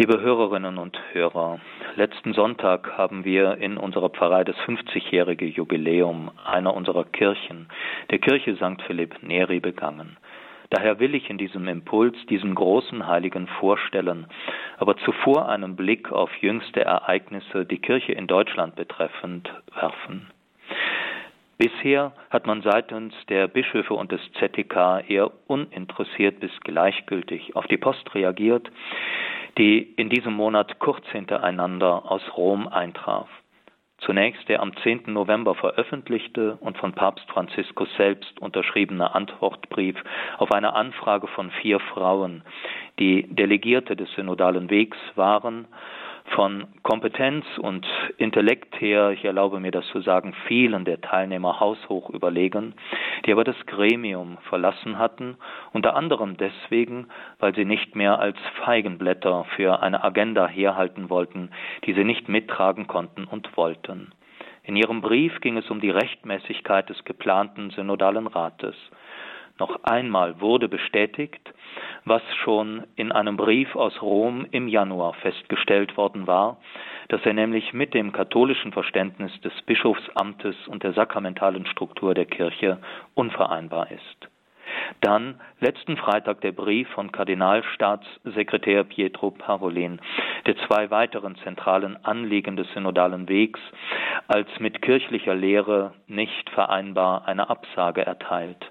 Liebe Hörerinnen und Hörer, letzten Sonntag haben wir in unserer Pfarrei das 50-jährige Jubiläum einer unserer Kirchen, der Kirche St. Philipp Neri, begangen. Daher will ich in diesem Impuls diesen großen Heiligen vorstellen, aber zuvor einen Blick auf jüngste Ereignisse, die Kirche in Deutschland betreffend, werfen. Bisher hat man seitens der Bischöfe und des ZTK eher uninteressiert bis gleichgültig auf die Post reagiert, die in diesem Monat kurz hintereinander aus Rom eintraf. Zunächst der am 10. November veröffentlichte und von Papst Franziskus selbst unterschriebene Antwortbrief auf eine Anfrage von vier Frauen, die Delegierte des synodalen Wegs waren von Kompetenz und Intellekt her, ich erlaube mir das zu sagen, vielen der Teilnehmer haushoch überlegen, die aber das Gremium verlassen hatten, unter anderem deswegen, weil sie nicht mehr als Feigenblätter für eine Agenda herhalten wollten, die sie nicht mittragen konnten und wollten. In ihrem Brief ging es um die Rechtmäßigkeit des geplanten synodalen Rates. Noch einmal wurde bestätigt, was schon in einem Brief aus Rom im Januar festgestellt worden war, dass er nämlich mit dem katholischen Verständnis des Bischofsamtes und der sakramentalen Struktur der Kirche unvereinbar ist. Dann letzten Freitag der Brief von Kardinalstaatssekretär Pietro Parolin, der zwei weiteren zentralen Anliegen des synodalen Wegs als mit kirchlicher Lehre nicht vereinbar eine Absage erteilt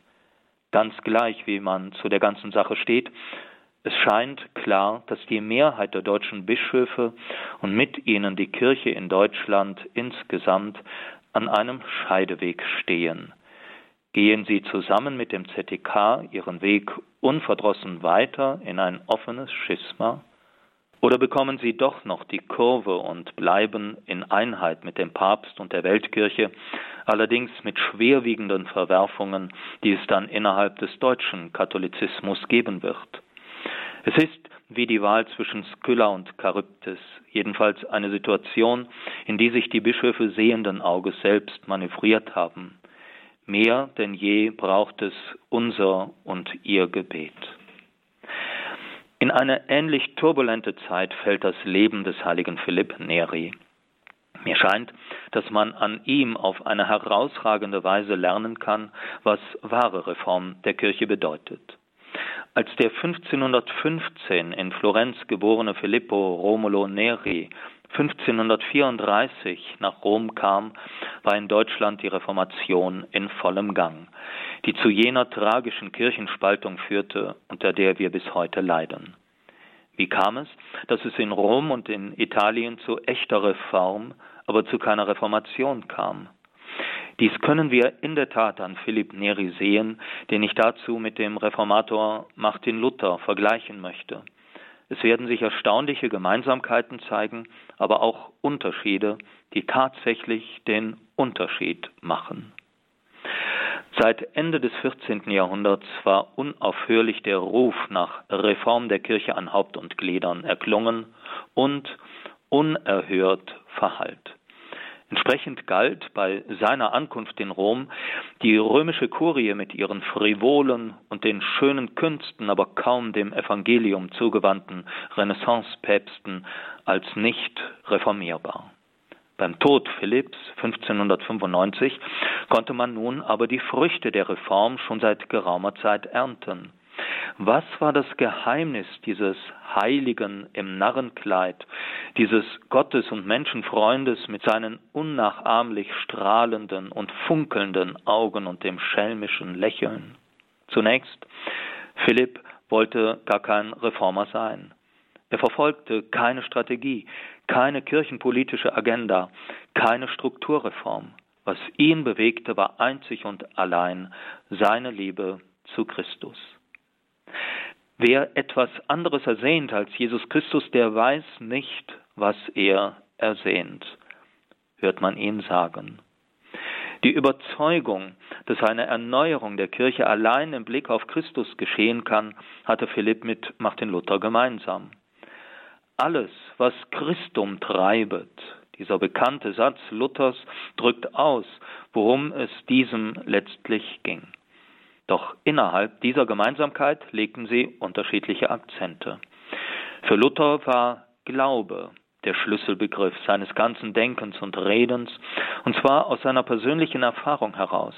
ganz gleich, wie man zu der ganzen Sache steht. Es scheint klar, dass die Mehrheit der deutschen Bischöfe und mit ihnen die Kirche in Deutschland insgesamt an einem Scheideweg stehen. Gehen sie zusammen mit dem ZDK ihren Weg unverdrossen weiter in ein offenes Schisma? Oder bekommen sie doch noch die Kurve und bleiben in Einheit mit dem Papst und der Weltkirche, allerdings mit schwerwiegenden Verwerfungen, die es dann innerhalb des deutschen Katholizismus geben wird. Es ist wie die Wahl zwischen Skylla und Charybdis, jedenfalls eine Situation, in die sich die Bischöfe sehenden Auges selbst manövriert haben. Mehr denn je braucht es unser und ihr Gebet. In eine ähnlich turbulente Zeit fällt das Leben des heiligen Philipp Neri. Mir scheint, dass man an ihm auf eine herausragende Weise lernen kann, was wahre Reform der Kirche bedeutet. Als der 1515 in Florenz geborene Filippo Romulo Neri 1534 nach Rom kam, war in Deutschland die Reformation in vollem Gang, die zu jener tragischen Kirchenspaltung führte, unter der wir bis heute leiden. Wie kam es, dass es in Rom und in Italien zu echter Reform, aber zu keiner Reformation kam? Dies können wir in der Tat an Philipp Neri sehen, den ich dazu mit dem Reformator Martin Luther vergleichen möchte. Es werden sich erstaunliche Gemeinsamkeiten zeigen, aber auch Unterschiede, die tatsächlich den Unterschied machen. Seit Ende des 14. Jahrhunderts war unaufhörlich der Ruf nach Reform der Kirche an Haupt und Gliedern erklungen und unerhört verhallt. Entsprechend galt bei seiner Ankunft in Rom die römische Kurie mit ihren frivolen und den schönen Künsten, aber kaum dem Evangelium zugewandten Renaissance-Päpsten als nicht reformierbar. Beim Tod Philipps 1595 konnte man nun aber die Früchte der Reform schon seit geraumer Zeit ernten. Was war das Geheimnis dieses Heiligen im Narrenkleid, dieses Gottes- und Menschenfreundes mit seinen unnachahmlich strahlenden und funkelnden Augen und dem schelmischen Lächeln? Zunächst, Philipp wollte gar kein Reformer sein. Er verfolgte keine Strategie, keine kirchenpolitische Agenda, keine Strukturreform. Was ihn bewegte, war einzig und allein seine Liebe zu Christus. Wer etwas anderes ersehnt als Jesus Christus, der weiß nicht, was er ersehnt, hört man ihn sagen. Die Überzeugung, dass eine Erneuerung der Kirche allein im Blick auf Christus geschehen kann, hatte Philipp mit Martin Luther gemeinsam. Alles, was Christum treibet, dieser bekannte Satz Luthers drückt aus, worum es diesem letztlich ging. Doch innerhalb dieser Gemeinsamkeit legten sie unterschiedliche Akzente. Für Luther war Glaube der Schlüsselbegriff seines ganzen Denkens und Redens, und zwar aus seiner persönlichen Erfahrung heraus.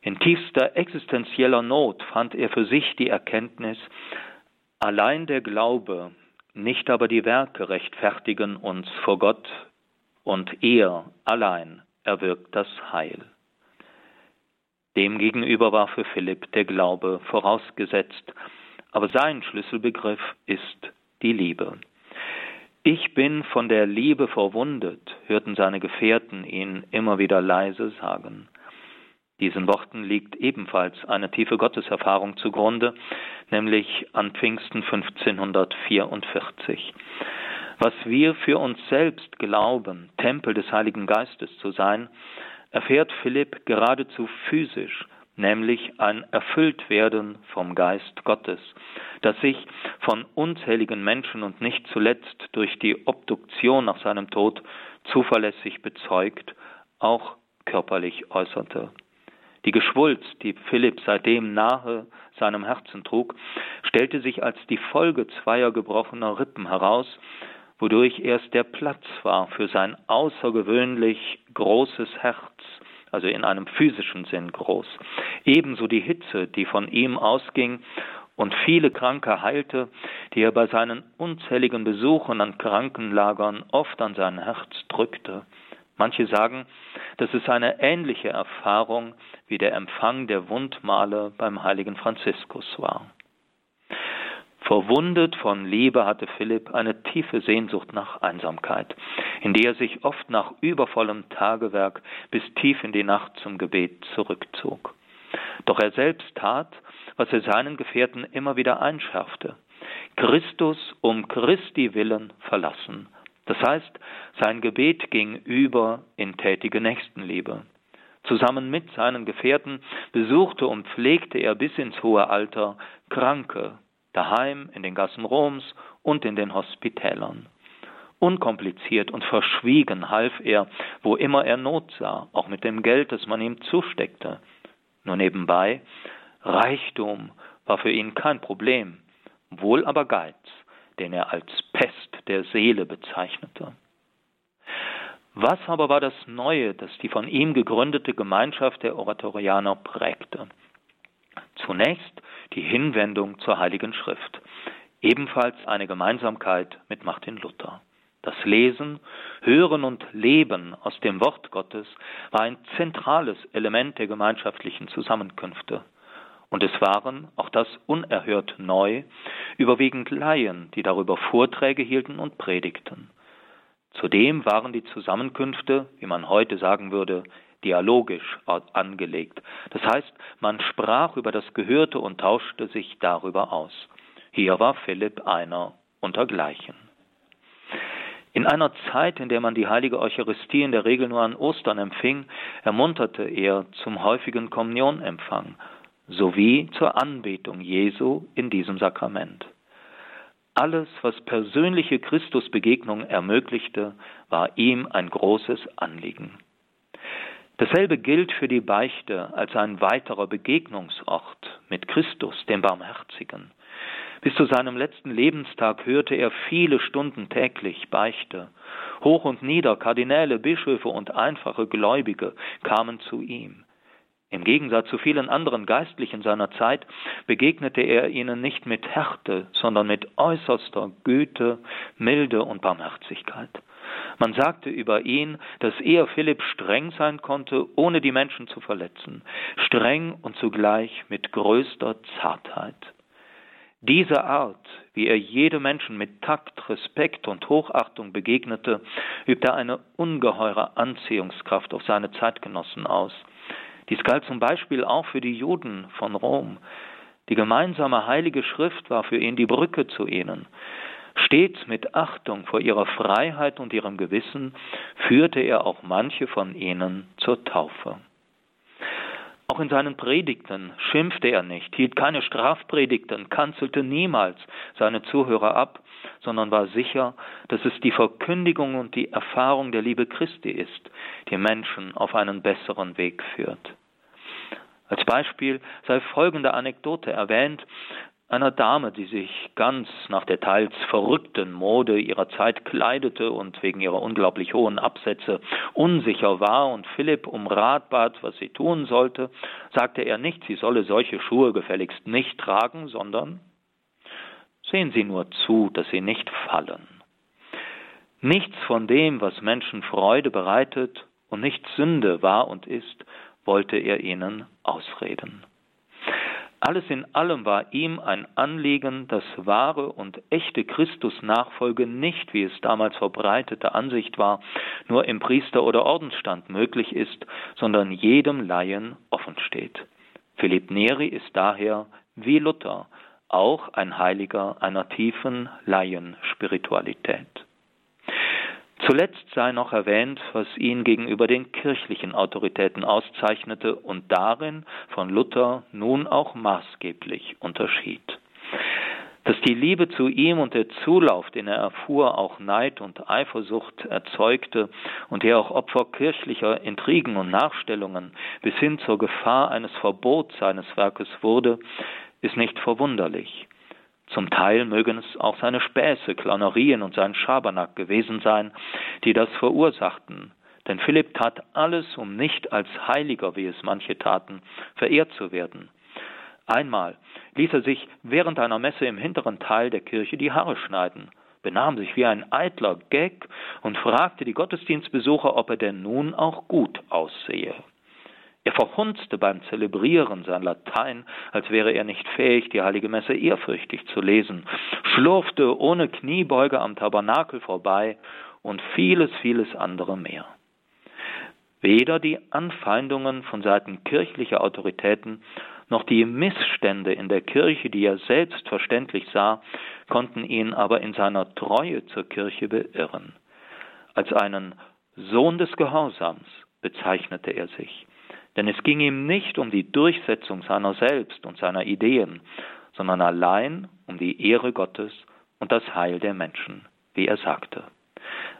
In tiefster existenzieller Not fand er für sich die Erkenntnis, allein der Glaube, nicht aber die Werke rechtfertigen uns vor Gott, und er allein erwirkt das Heil. Demgegenüber war für Philipp der Glaube vorausgesetzt, aber sein Schlüsselbegriff ist die Liebe. Ich bin von der Liebe verwundet, hörten seine Gefährten ihn immer wieder leise sagen. Diesen Worten liegt ebenfalls eine tiefe Gotteserfahrung zugrunde, nämlich an Pfingsten 1544. Was wir für uns selbst glauben, Tempel des Heiligen Geistes zu sein, erfährt Philipp geradezu physisch, nämlich ein Erfülltwerden vom Geist Gottes, das sich von unzähligen Menschen und nicht zuletzt durch die Obduktion nach seinem Tod zuverlässig bezeugt, auch körperlich äußerte. Die Geschwulst, die Philipp seitdem nahe seinem Herzen trug, stellte sich als die Folge zweier gebrochener Rippen heraus, wodurch erst der Platz war für sein außergewöhnlich großes Herz, also in einem physischen Sinn groß. Ebenso die Hitze, die von ihm ausging und viele Kranke heilte, die er bei seinen unzähligen Besuchen an Krankenlagern oft an sein Herz drückte. Manche sagen, dass es eine ähnliche Erfahrung wie der Empfang der Wundmale beim heiligen Franziskus war. Verwundet von Liebe hatte Philipp eine tiefe Sehnsucht nach Einsamkeit, in die er sich oft nach übervollem Tagewerk bis tief in die Nacht zum Gebet zurückzog. Doch er selbst tat, was er seinen Gefährten immer wieder einschärfte. Christus um Christi willen verlassen. Das heißt, sein Gebet ging über in tätige Nächstenliebe. Zusammen mit seinen Gefährten besuchte und pflegte er bis ins hohe Alter Kranke, daheim, in den Gassen Roms und in den Hospitälern. Unkompliziert und verschwiegen half er, wo immer er Not sah, auch mit dem Geld, das man ihm zusteckte. Nur nebenbei, Reichtum war für ihn kein Problem, wohl aber Geiz, den er als Pest der Seele bezeichnete. Was aber war das Neue, das die von ihm gegründete Gemeinschaft der Oratorianer prägte? Zunächst die Hinwendung zur Heiligen Schrift, ebenfalls eine Gemeinsamkeit mit Martin Luther. Das Lesen, Hören und Leben aus dem Wort Gottes war ein zentrales Element der gemeinschaftlichen Zusammenkünfte. Und es waren, auch das unerhört neu, überwiegend Laien, die darüber Vorträge hielten und predigten. Zudem waren die Zusammenkünfte, wie man heute sagen würde, dialogisch angelegt. Das heißt, man sprach über das Gehörte und tauschte sich darüber aus. Hier war Philipp einer untergleichen. In einer Zeit, in der man die heilige Eucharistie in der Regel nur an Ostern empfing, ermunterte er zum häufigen Kommunionempfang sowie zur Anbetung Jesu in diesem Sakrament. Alles, was persönliche Christusbegegnung ermöglichte, war ihm ein großes Anliegen. Dasselbe gilt für die Beichte als ein weiterer Begegnungsort mit Christus, dem Barmherzigen. Bis zu seinem letzten Lebenstag hörte er viele Stunden täglich Beichte. Hoch und nieder, Kardinäle, Bischöfe und einfache Gläubige kamen zu ihm. Im Gegensatz zu vielen anderen Geistlichen seiner Zeit begegnete er ihnen nicht mit Härte, sondern mit äußerster Güte, Milde und Barmherzigkeit. Man sagte über ihn, dass er Philipp streng sein konnte, ohne die Menschen zu verletzen, streng und zugleich mit größter Zartheit. Diese Art, wie er jedem Menschen mit Takt, Respekt und Hochachtung begegnete, übte eine ungeheure Anziehungskraft auf seine Zeitgenossen aus. Dies galt zum Beispiel auch für die Juden von Rom. Die gemeinsame heilige Schrift war für ihn die Brücke zu ihnen. Stets mit Achtung vor ihrer Freiheit und ihrem Gewissen führte er auch manche von ihnen zur Taufe. Auch in seinen Predigten schimpfte er nicht, hielt keine Strafpredigten, kanzelte niemals seine Zuhörer ab, sondern war sicher, dass es die Verkündigung und die Erfahrung der Liebe Christi ist, die Menschen auf einen besseren Weg führt. Als Beispiel sei folgende Anekdote erwähnt, einer Dame, die sich ganz nach der teils verrückten Mode ihrer Zeit kleidete und wegen ihrer unglaublich hohen Absätze unsicher war und Philipp um Rat bat, was sie tun sollte, sagte er nicht, sie solle solche Schuhe gefälligst nicht tragen, sondern sehen Sie nur zu, dass sie nicht fallen. Nichts von dem, was Menschen Freude bereitet und nicht Sünde war und ist, wollte er ihnen ausreden. Alles in allem war ihm ein Anliegen, dass wahre und echte Christusnachfolge nicht, wie es damals verbreitete Ansicht war, nur im Priester- oder Ordensstand möglich ist, sondern jedem Laien offen steht. Philipp Neri ist daher, wie Luther, auch ein Heiliger einer tiefen Laienspiritualität. Zuletzt sei noch erwähnt, was ihn gegenüber den kirchlichen Autoritäten auszeichnete und darin von Luther nun auch maßgeblich unterschied. Dass die Liebe zu ihm und der Zulauf, den er erfuhr, auch Neid und Eifersucht erzeugte und er auch Opfer kirchlicher Intrigen und Nachstellungen bis hin zur Gefahr eines Verbots seines Werkes wurde, ist nicht verwunderlich. Zum Teil mögen es auch seine Späße, Clownerien und sein Schabernack gewesen sein, die das verursachten. Denn Philipp tat alles, um nicht als Heiliger, wie es manche taten, verehrt zu werden. Einmal ließ er sich während einer Messe im hinteren Teil der Kirche die Haare schneiden, benahm sich wie ein eitler Gag und fragte die Gottesdienstbesucher, ob er denn nun auch gut aussehe. Er verhunzte beim Zelebrieren sein Latein, als wäre er nicht fähig, die heilige Messe ehrfürchtig zu lesen, schlurfte ohne Kniebeuge am Tabernakel vorbei und vieles, vieles andere mehr. Weder die Anfeindungen von Seiten kirchlicher Autoritäten noch die Missstände in der Kirche, die er selbstverständlich sah, konnten ihn aber in seiner Treue zur Kirche beirren. Als einen Sohn des Gehorsams bezeichnete er sich. Denn es ging ihm nicht um die Durchsetzung seiner selbst und seiner Ideen, sondern allein um die Ehre Gottes und das Heil der Menschen, wie er sagte.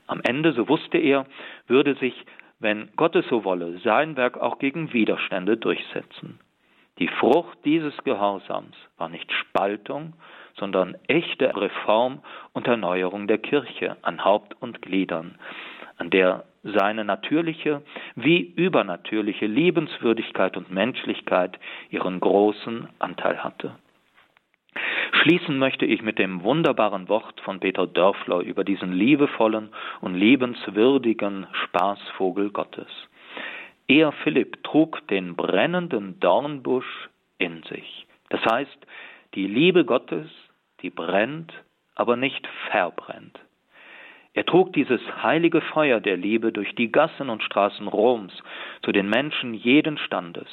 Am Ende, so wusste er, würde sich, wenn Gott es so wolle, sein Werk auch gegen Widerstände durchsetzen. Die Frucht dieses Gehorsams war nicht Spaltung, sondern echte Reform und Erneuerung der Kirche an Haupt und Gliedern, an der seine natürliche wie übernatürliche Liebenswürdigkeit und Menschlichkeit ihren großen Anteil hatte. Schließen möchte ich mit dem wunderbaren Wort von Peter Dörfler über diesen liebevollen und liebenswürdigen Spaßvogel Gottes. Er, Philipp, trug den brennenden Dornbusch in sich. Das heißt, die Liebe Gottes, die brennt, aber nicht verbrennt. Er trug dieses heilige Feuer der Liebe durch die Gassen und Straßen Roms zu den Menschen jeden Standes.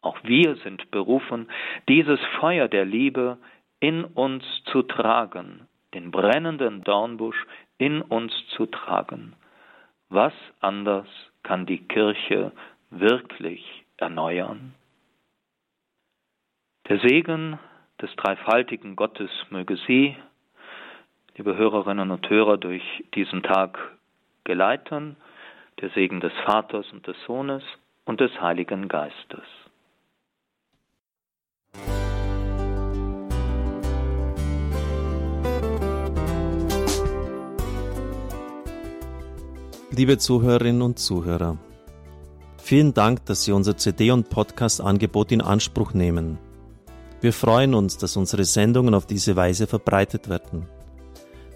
Auch wir sind berufen, dieses Feuer der Liebe in uns zu tragen, den brennenden Dornbusch in uns zu tragen. Was anders kann die Kirche wirklich erneuern? Der Segen des dreifaltigen Gottes möge Sie liebe Hörerinnen und Hörer, durch diesen Tag geleiten, der Segen des Vaters und des Sohnes und des Heiligen Geistes. Liebe Zuhörerinnen und Zuhörer, vielen Dank, dass Sie unser CD- und Podcast-Angebot in Anspruch nehmen. Wir freuen uns, dass unsere Sendungen auf diese Weise verbreitet werden.